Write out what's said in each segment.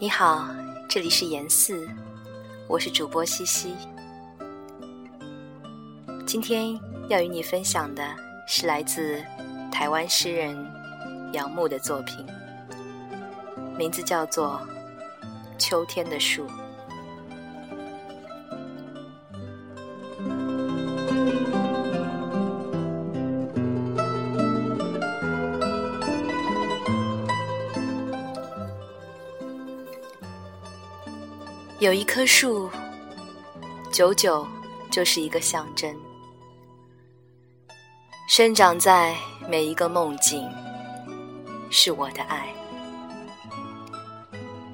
你好，这里是严四，我是主播西西。今天要与你分享的是来自台湾诗人杨牧的作品，名字叫做《秋天的树》。有一棵树，久久就是一个象征，生长在每一个梦境，是我的爱。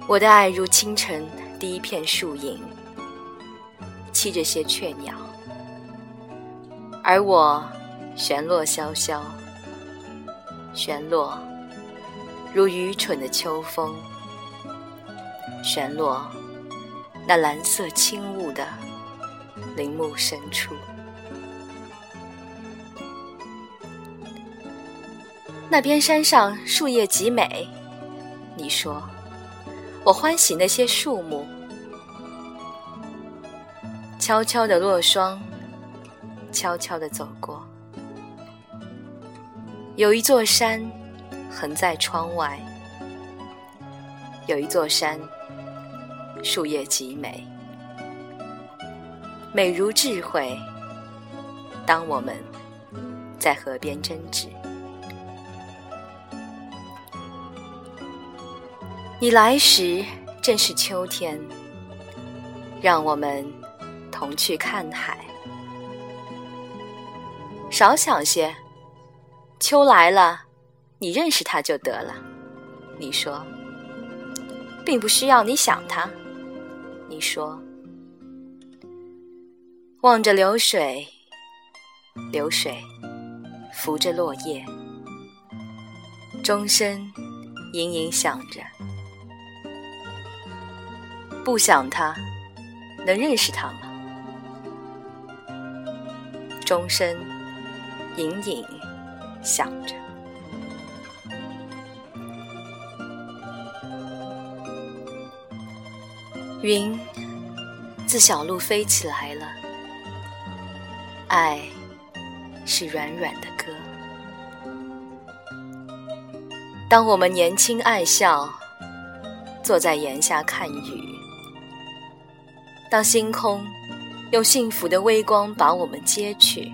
我的爱如清晨第一片树影，栖着些雀鸟，而我旋落萧萧，旋落如愚蠢的秋风，旋落。那蓝色轻雾的林木深处，那边山上树叶极美。你说，我欢喜那些树木，悄悄的落霜，悄悄的走过。有一座山横在窗外，有一座山。树叶极美，美如智慧。当我们在河边争执，你来时正是秋天，让我们同去看海。少想些，秋来了，你认识它就得了。你说，并不需要你想它。你说：“望着流水，流水扶着落叶，钟声隐隐响着。不想他，能认识他吗？钟声隐隐响着。云自小路飞起来了，爱是软软的歌。当我们年轻爱笑，坐在檐下看雨；当星空用幸福的微光把我们接去，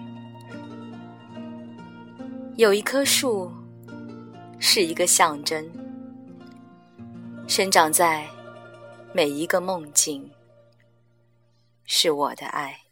有一棵树是一个象征，生长在。每一个梦境，是我的爱。